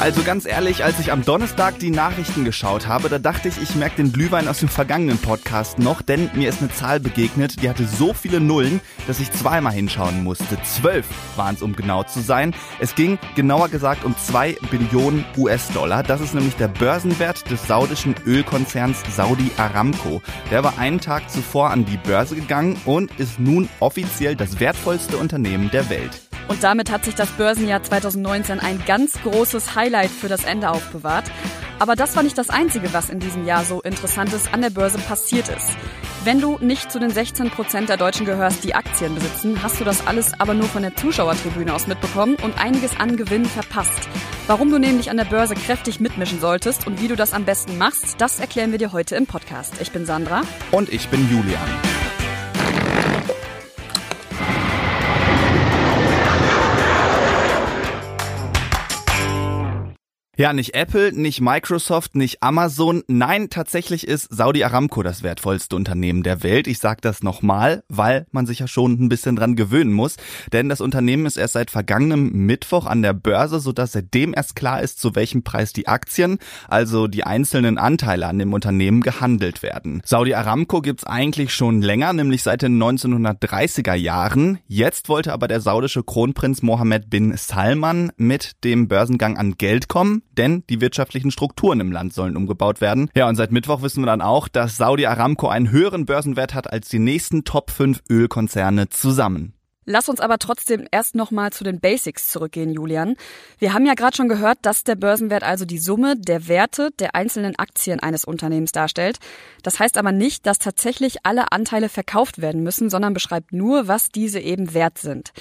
Also ganz ehrlich, als ich am Donnerstag die Nachrichten geschaut habe, da dachte ich, ich merke den Glühwein aus dem vergangenen Podcast noch, denn mir ist eine Zahl begegnet, die hatte so viele Nullen, dass ich zweimal hinschauen musste. Zwölf waren es, um genau zu sein. Es ging genauer gesagt um zwei Billionen US-Dollar. Das ist nämlich der Börsenwert des saudischen Ölkonzerns Saudi Aramco. Der war einen Tag zuvor an die Börse gegangen und ist nun offiziell das wertvollste Unternehmen der Welt. Und damit hat sich das Börsenjahr 2019 ein ganz großes Highlight für das Ende aufbewahrt. Aber das war nicht das Einzige, was in diesem Jahr so Interessantes an der Börse passiert ist. Wenn du nicht zu den 16 Prozent der Deutschen gehörst, die Aktien besitzen, hast du das alles aber nur von der Zuschauertribüne aus mitbekommen und einiges an Gewinn verpasst. Warum du nämlich an der Börse kräftig mitmischen solltest und wie du das am besten machst, das erklären wir dir heute im Podcast. Ich bin Sandra. Und ich bin Julian. Ja, nicht Apple, nicht Microsoft, nicht Amazon. Nein, tatsächlich ist Saudi Aramco das wertvollste Unternehmen der Welt. Ich sage das nochmal, weil man sich ja schon ein bisschen dran gewöhnen muss. Denn das Unternehmen ist erst seit vergangenem Mittwoch an der Börse, sodass seitdem erst klar ist, zu welchem Preis die Aktien, also die einzelnen Anteile an dem Unternehmen, gehandelt werden. Saudi Aramco gibt's eigentlich schon länger, nämlich seit den 1930er Jahren. Jetzt wollte aber der saudische Kronprinz Mohammed bin Salman mit dem Börsengang an Geld kommen denn die wirtschaftlichen Strukturen im Land sollen umgebaut werden. Ja, und seit Mittwoch wissen wir dann auch, dass Saudi Aramco einen höheren Börsenwert hat als die nächsten Top 5 Ölkonzerne zusammen. Lass uns aber trotzdem erst nochmal zu den Basics zurückgehen, Julian. Wir haben ja gerade schon gehört, dass der Börsenwert also die Summe der Werte der einzelnen Aktien eines Unternehmens darstellt. Das heißt aber nicht, dass tatsächlich alle Anteile verkauft werden müssen, sondern beschreibt nur, was diese eben wert sind.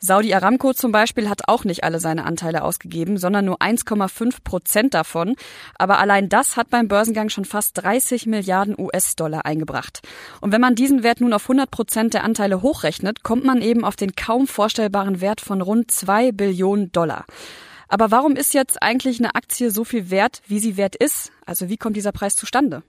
Saudi Aramco zum Beispiel hat auch nicht alle seine Anteile ausgegeben, sondern nur 1,5 Prozent davon. Aber allein das hat beim Börsengang schon fast 30 Milliarden US-Dollar eingebracht. Und wenn man diesen Wert nun auf 100 Prozent der Anteile hochrechnet, kommt man eben auf den kaum vorstellbaren Wert von rund zwei Billionen Dollar. Aber warum ist jetzt eigentlich eine Aktie so viel wert, wie sie wert ist? Also wie kommt dieser Preis zustande?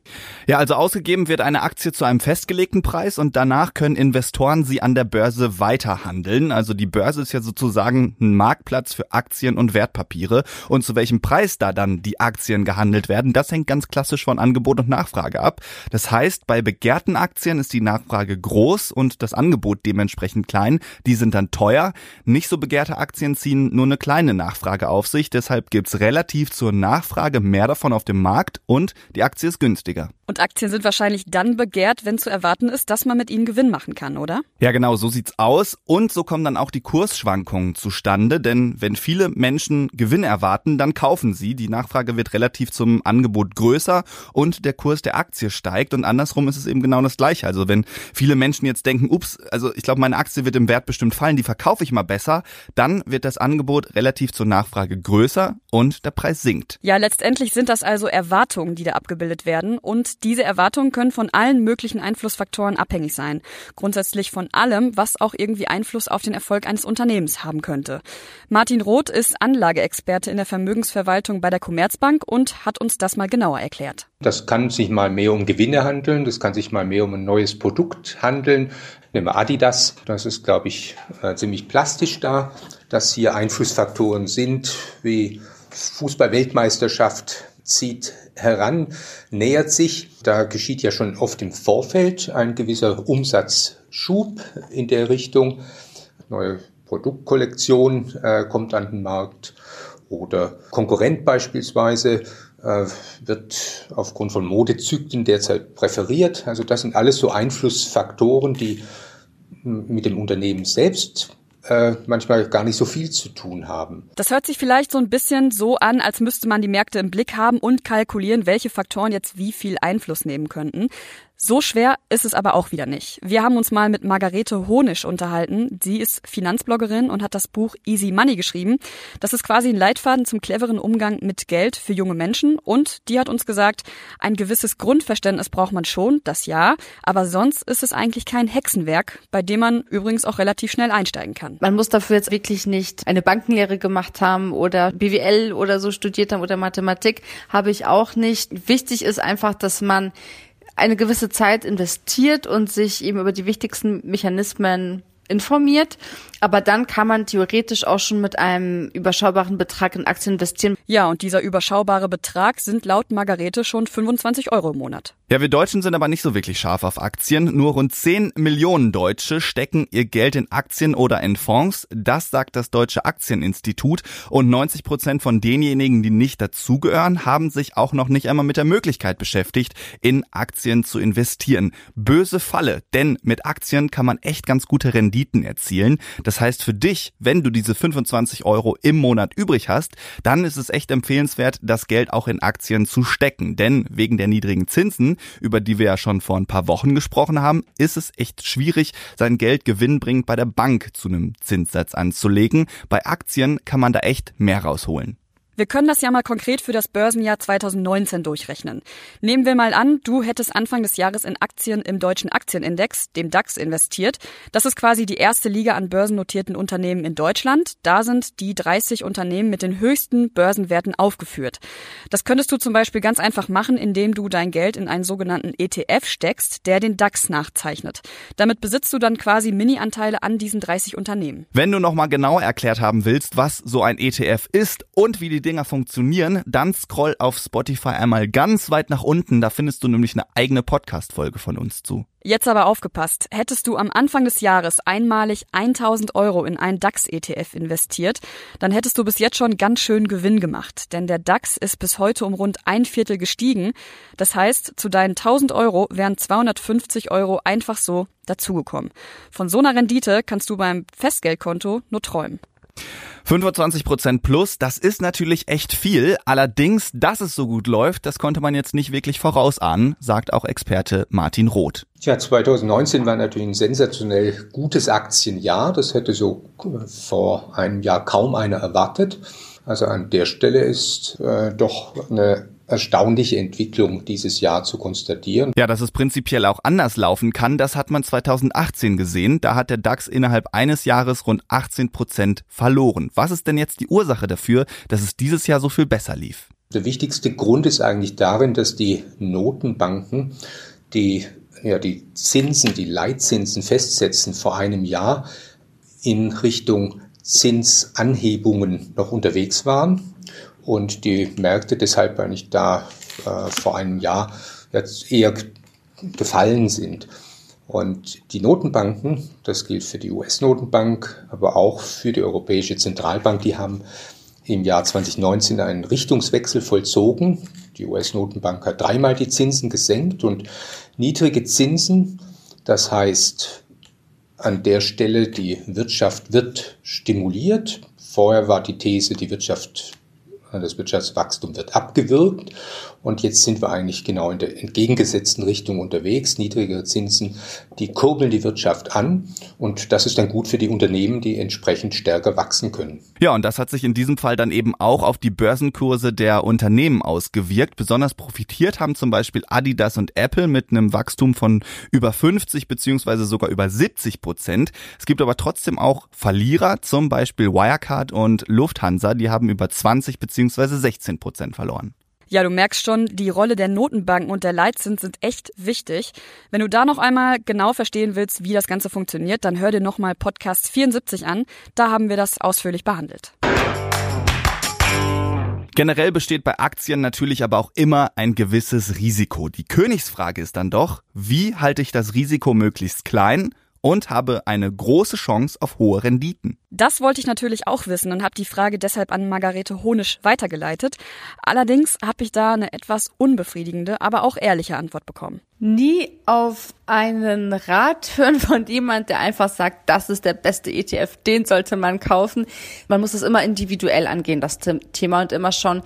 Ja, also ausgegeben wird eine Aktie zu einem festgelegten Preis und danach können Investoren sie an der Börse weiterhandeln. Also die Börse ist ja sozusagen ein Marktplatz für Aktien und Wertpapiere. Und zu welchem Preis da dann die Aktien gehandelt werden, das hängt ganz klassisch von Angebot und Nachfrage ab. Das heißt, bei begehrten Aktien ist die Nachfrage groß und das Angebot dementsprechend klein. Die sind dann teuer. Nicht so begehrte Aktien ziehen nur eine kleine Nachfrage auf sich. Deshalb gibt's relativ zur Nachfrage mehr davon auf dem Markt Markt und die Aktie ist günstiger. Und Aktien sind wahrscheinlich dann begehrt, wenn zu erwarten ist, dass man mit ihnen Gewinn machen kann, oder? Ja, genau, so sieht's aus. Und so kommen dann auch die Kursschwankungen zustande, denn wenn viele Menschen Gewinn erwarten, dann kaufen sie. Die Nachfrage wird relativ zum Angebot größer und der Kurs der Aktie steigt. Und andersrum ist es eben genau das Gleiche. Also wenn viele Menschen jetzt denken, ups, also ich glaube, meine Aktie wird im Wert bestimmt fallen, die verkaufe ich mal besser, dann wird das Angebot relativ zur Nachfrage größer und der Preis sinkt. Ja, letztendlich sind das also Erwartungen, die da abgebildet werden und diese Erwartungen können von allen möglichen Einflussfaktoren abhängig sein. Grundsätzlich von allem, was auch irgendwie Einfluss auf den Erfolg eines Unternehmens haben könnte. Martin Roth ist Anlageexperte in der Vermögensverwaltung bei der Commerzbank und hat uns das mal genauer erklärt. Das kann sich mal mehr um Gewinne handeln, das kann sich mal mehr um ein neues Produkt handeln. Nehmen wir Adidas, das ist, glaube ich, äh, ziemlich plastisch da, dass hier Einflussfaktoren sind wie Fußball-Weltmeisterschaft, zieht heran, nähert sich. Da geschieht ja schon oft im Vorfeld ein gewisser Umsatzschub in der Richtung. Neue Produktkollektion äh, kommt an den Markt oder Konkurrent beispielsweise äh, wird aufgrund von Modezyklen derzeit präferiert. Also das sind alles so Einflussfaktoren, die mit dem Unternehmen selbst äh, manchmal gar nicht so viel zu tun haben. Das hört sich vielleicht so ein bisschen so an, als müsste man die Märkte im Blick haben und kalkulieren, welche Faktoren jetzt wie viel Einfluss nehmen könnten. So schwer ist es aber auch wieder nicht. Wir haben uns mal mit Margarete Honisch unterhalten. Sie ist Finanzbloggerin und hat das Buch Easy Money geschrieben. Das ist quasi ein Leitfaden zum cleveren Umgang mit Geld für junge Menschen. Und die hat uns gesagt, ein gewisses Grundverständnis braucht man schon, das ja. Aber sonst ist es eigentlich kein Hexenwerk, bei dem man übrigens auch relativ schnell einsteigen kann. Man muss dafür jetzt wirklich nicht eine Bankenlehre gemacht haben oder BWL oder so studiert haben oder Mathematik. Habe ich auch nicht. Wichtig ist einfach, dass man eine gewisse Zeit investiert und sich eben über die wichtigsten Mechanismen informiert. Aber dann kann man theoretisch auch schon mit einem überschaubaren Betrag in Aktien investieren. Ja, und dieser überschaubare Betrag sind laut Margarete schon 25 Euro im Monat. Ja, wir Deutschen sind aber nicht so wirklich scharf auf Aktien. Nur rund 10 Millionen Deutsche stecken ihr Geld in Aktien oder in Fonds. Das sagt das Deutsche Aktieninstitut. Und 90 Prozent von denjenigen, die nicht dazugehören, haben sich auch noch nicht einmal mit der Möglichkeit beschäftigt, in Aktien zu investieren. Böse Falle, denn mit Aktien kann man echt ganz gute Renditen erzielen. Das heißt für dich, wenn du diese 25 Euro im Monat übrig hast, dann ist es echt empfehlenswert, das Geld auch in Aktien zu stecken. Denn wegen der niedrigen Zinsen über die wir ja schon vor ein paar Wochen gesprochen haben, ist es echt schwierig, sein Geld gewinnbringend bei der Bank zu einem Zinssatz anzulegen. Bei Aktien kann man da echt mehr rausholen. Wir können das ja mal konkret für das Börsenjahr 2019 durchrechnen. Nehmen wir mal an, du hättest Anfang des Jahres in Aktien im deutschen Aktienindex, dem DAX, investiert. Das ist quasi die erste Liga an börsennotierten Unternehmen in Deutschland. Da sind die 30 Unternehmen mit den höchsten Börsenwerten aufgeführt. Das könntest du zum Beispiel ganz einfach machen, indem du dein Geld in einen sogenannten ETF steckst, der den DAX nachzeichnet. Damit besitzt du dann quasi Mini-Anteile an diesen 30 Unternehmen. Wenn du nochmal genau erklärt haben willst, was so ein ETF ist und wie die Dinger funktionieren, dann scroll auf Spotify einmal ganz weit nach unten. Da findest du nämlich eine eigene Podcast-Folge von uns zu. Jetzt aber aufgepasst. Hättest du am Anfang des Jahres einmalig 1000 Euro in einen DAX-ETF investiert, dann hättest du bis jetzt schon ganz schön Gewinn gemacht. Denn der DAX ist bis heute um rund ein Viertel gestiegen. Das heißt, zu deinen 1000 Euro wären 250 Euro einfach so dazugekommen. Von so einer Rendite kannst du beim Festgeldkonto nur träumen. 25 Prozent plus, das ist natürlich echt viel. Allerdings, dass es so gut läuft, das konnte man jetzt nicht wirklich vorausahnen, sagt auch Experte Martin Roth. Ja, 2019 war natürlich ein sensationell gutes Aktienjahr. Das hätte so vor einem Jahr kaum einer erwartet. Also an der Stelle ist äh, doch eine erstaunliche Entwicklung dieses Jahr zu konstatieren. Ja, dass es prinzipiell auch anders laufen kann, das hat man 2018 gesehen. Da hat der DAX innerhalb eines Jahres rund 18 Prozent verloren. Was ist denn jetzt die Ursache dafür, dass es dieses Jahr so viel besser lief? Der wichtigste Grund ist eigentlich darin, dass die Notenbanken die, ja, die Zinsen, die Leitzinsen festsetzen vor einem Jahr in Richtung Zinsanhebungen noch unterwegs waren und die Märkte deshalb eigentlich da äh, vor einem Jahr jetzt eher gefallen sind. Und die Notenbanken, das gilt für die US-Notenbank, aber auch für die Europäische Zentralbank, die haben im Jahr 2019 einen Richtungswechsel vollzogen. Die US-Notenbank hat dreimal die Zinsen gesenkt und niedrige Zinsen, das heißt an der Stelle, die Wirtschaft wird stimuliert. Vorher war die These, die Wirtschaft das Wirtschaftswachstum wird abgewürgt und jetzt sind wir eigentlich genau in der entgegengesetzten Richtung unterwegs. Niedrigere Zinsen, die kurbeln die Wirtschaft an und das ist dann gut für die Unternehmen, die entsprechend stärker wachsen können. Ja, und das hat sich in diesem Fall dann eben auch auf die Börsenkurse der Unternehmen ausgewirkt. Besonders profitiert haben zum Beispiel Adidas und Apple mit einem Wachstum von über 50 beziehungsweise sogar über 70 Prozent. Es gibt aber trotzdem auch Verlierer, zum Beispiel Wirecard und Lufthansa, die haben über 20 beziehungsweise 16 Prozent verloren. Ja, du merkst schon, die Rolle der Notenbanken und der Leitzins sind echt wichtig. Wenn du da noch einmal genau verstehen willst, wie das Ganze funktioniert, dann hör dir nochmal Podcast 74 an. Da haben wir das ausführlich behandelt. Generell besteht bei Aktien natürlich aber auch immer ein gewisses Risiko. Die Königsfrage ist dann doch, wie halte ich das Risiko möglichst klein und habe eine große Chance auf hohe Renditen. Das wollte ich natürlich auch wissen und habe die Frage deshalb an Margarete Honisch weitergeleitet. Allerdings habe ich da eine etwas unbefriedigende, aber auch ehrliche Antwort bekommen. Nie auf einen Rat hören von jemand, der einfach sagt, das ist der beste ETF, den sollte man kaufen. Man muss es immer individuell angehen, das Thema, und immer schauen,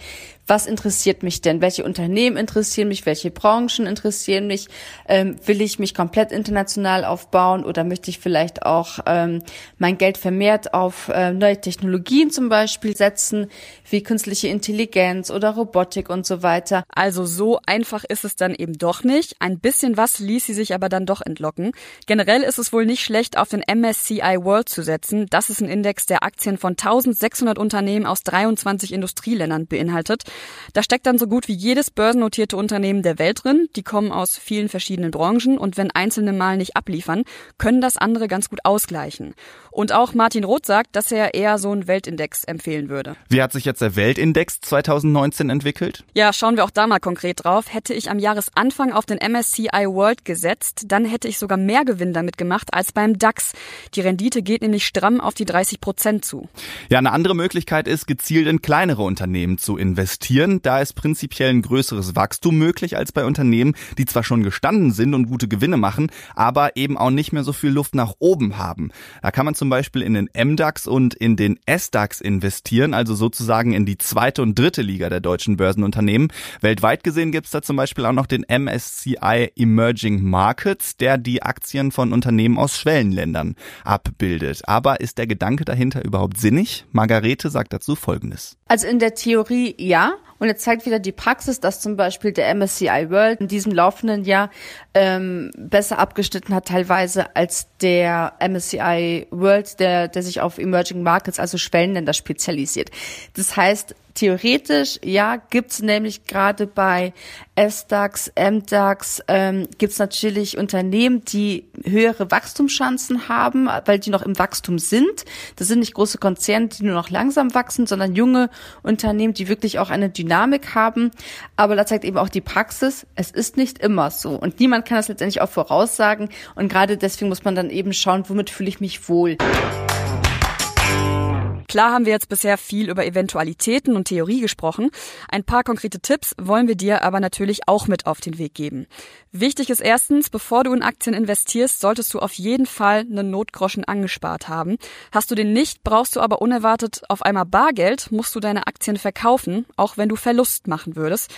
was interessiert mich denn? Welche Unternehmen interessieren mich? Welche Branchen interessieren mich? Ähm, will ich mich komplett international aufbauen oder möchte ich vielleicht auch ähm, mein Geld vermehrt auf äh, neue Technologien zum Beispiel setzen, wie künstliche Intelligenz oder Robotik und so weiter. Also so einfach ist es dann eben doch nicht. Ein bisschen was ließ sie sich aber dann doch entlocken. Generell ist es wohl nicht schlecht, auf den MSCI World zu setzen. Das ist ein Index, der Aktien von 1600 Unternehmen aus 23 Industrieländern beinhaltet. Da steckt dann so gut wie jedes börsennotierte Unternehmen der Welt drin. Die kommen aus vielen verschiedenen Branchen und wenn einzelne mal nicht abliefern, können das andere ganz gut ausgleichen. Und auch Martin Roth sagt, dass er eher so einen Weltindex empfehlen würde. Wie hat sich jetzt der Weltindex 2019 entwickelt? Ja, schauen wir auch da mal konkret drauf. Hätte ich am Jahresanfang auf den MSCI World gesetzt, dann hätte ich sogar mehr Gewinn damit gemacht als beim DAX. Die Rendite geht nämlich stramm auf die 30 Prozent zu. Ja, eine andere Möglichkeit ist, gezielt in kleinere Unternehmen zu investieren. Da ist prinzipiell ein größeres Wachstum möglich als bei Unternehmen, die zwar schon gestanden sind und gute Gewinne machen, aber eben auch nicht mehr so viel Luft nach oben haben. Da kann man zum Beispiel in den MDAX und in den SDAX investieren, also sozusagen in die zweite und dritte Liga der deutschen Börsenunternehmen. Weltweit gesehen gibt's da zum Beispiel auch noch den MSCI Emerging Markets, der die Aktien von Unternehmen aus Schwellenländern abbildet. Aber ist der Gedanke dahinter überhaupt sinnig? Margarete sagt dazu Folgendes. Also in der Theorie ja. Und jetzt zeigt wieder die Praxis, dass zum Beispiel der MSCI World in diesem laufenden Jahr ähm, besser abgeschnitten hat teilweise als der MSCI World, der, der sich auf Emerging Markets, also Schwellenländer spezialisiert. Das heißt, Theoretisch, ja, gibt's nämlich gerade bei SDAX, MDAX, ähm, gibt's natürlich Unternehmen, die höhere Wachstumschancen haben, weil die noch im Wachstum sind. Das sind nicht große Konzerne, die nur noch langsam wachsen, sondern junge Unternehmen, die wirklich auch eine Dynamik haben. Aber da zeigt eben auch die Praxis, es ist nicht immer so. Und niemand kann das letztendlich auch voraussagen. Und gerade deswegen muss man dann eben schauen, womit fühle ich mich wohl. Klar haben wir jetzt bisher viel über Eventualitäten und Theorie gesprochen. Ein paar konkrete Tipps wollen wir dir aber natürlich auch mit auf den Weg geben. Wichtig ist erstens, bevor du in Aktien investierst, solltest du auf jeden Fall einen Notgroschen angespart haben. Hast du den nicht, brauchst du aber unerwartet auf einmal Bargeld, musst du deine Aktien verkaufen, auch wenn du Verlust machen würdest.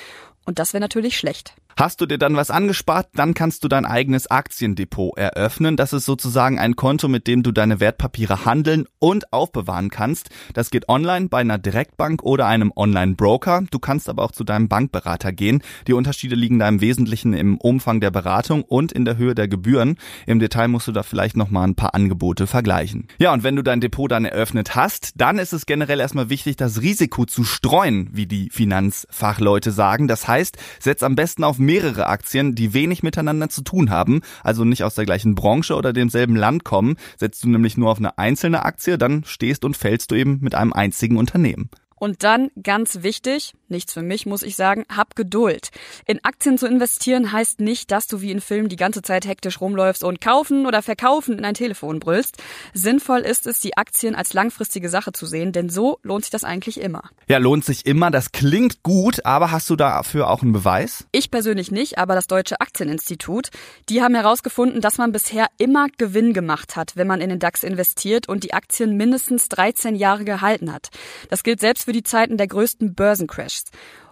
Und das wäre natürlich schlecht. Hast du dir dann was angespart, dann kannst du dein eigenes Aktiendepot eröffnen. Das ist sozusagen ein Konto, mit dem du deine Wertpapiere handeln und aufbewahren kannst. Das geht online bei einer Direktbank oder einem Online-Broker. Du kannst aber auch zu deinem Bankberater gehen. Die Unterschiede liegen da im Wesentlichen im Umfang der Beratung und in der Höhe der Gebühren. Im Detail musst du da vielleicht nochmal ein paar Angebote vergleichen. Ja, und wenn du dein Depot dann eröffnet hast, dann ist es generell erstmal wichtig, das Risiko zu streuen, wie die Finanzfachleute sagen. Das heißt, setz am besten auf mehrere Aktien, die wenig miteinander zu tun haben, also nicht aus der gleichen Branche oder demselben Land kommen. Setzt du nämlich nur auf eine einzelne Aktie, dann stehst und fällst du eben mit einem einzigen Unternehmen. Und dann ganz wichtig, nichts für mich, muss ich sagen, hab Geduld. In Aktien zu investieren heißt nicht, dass du wie in Filmen die ganze Zeit hektisch rumläufst und kaufen oder verkaufen in ein Telefon brüllst. Sinnvoll ist es, die Aktien als langfristige Sache zu sehen, denn so lohnt sich das eigentlich immer. Ja, lohnt sich immer. Das klingt gut, aber hast du dafür auch einen Beweis? Ich persönlich nicht, aber das Deutsche Aktieninstitut. Die haben herausgefunden, dass man bisher immer Gewinn gemacht hat, wenn man in den DAX investiert und die Aktien mindestens 13 Jahre gehalten hat. Das gilt selbst für die Zeiten der größten Börsencrashs.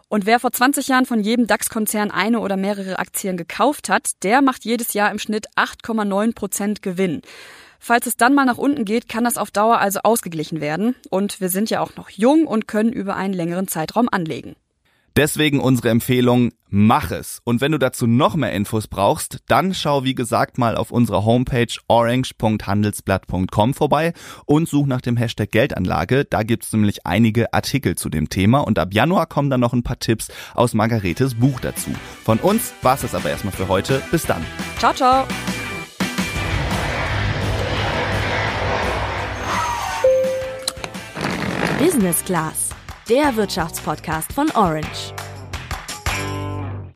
Und wer vor 20 Jahren von jedem DAX-Konzern eine oder mehrere Aktien gekauft hat, der macht jedes Jahr im Schnitt 8,9 Prozent Gewinn. Falls es dann mal nach unten geht, kann das auf Dauer also ausgeglichen werden. Und wir sind ja auch noch jung und können über einen längeren Zeitraum anlegen. Deswegen unsere Empfehlung, mach es. Und wenn du dazu noch mehr Infos brauchst, dann schau wie gesagt mal auf unserer Homepage orange.handelsblatt.com vorbei und such nach dem Hashtag Geldanlage. Da gibt's nämlich einige Artikel zu dem Thema und ab Januar kommen dann noch ein paar Tipps aus Margaretes Buch dazu. Von uns war's es aber erstmal für heute. Bis dann. Ciao, ciao. Business Class, der Wirtschaftspodcast von Orange.